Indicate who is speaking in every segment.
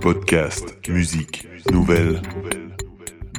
Speaker 1: Podcast, musique, nouvelles.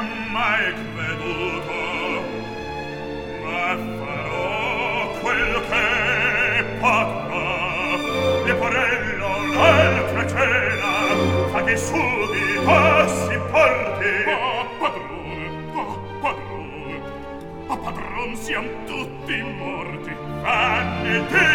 Speaker 2: mai creduto ma farò quel che potrò. E porello l'altra cena fa che subito si porti. Oh padrone oh padrone oh padron siam tutti morti. Vanity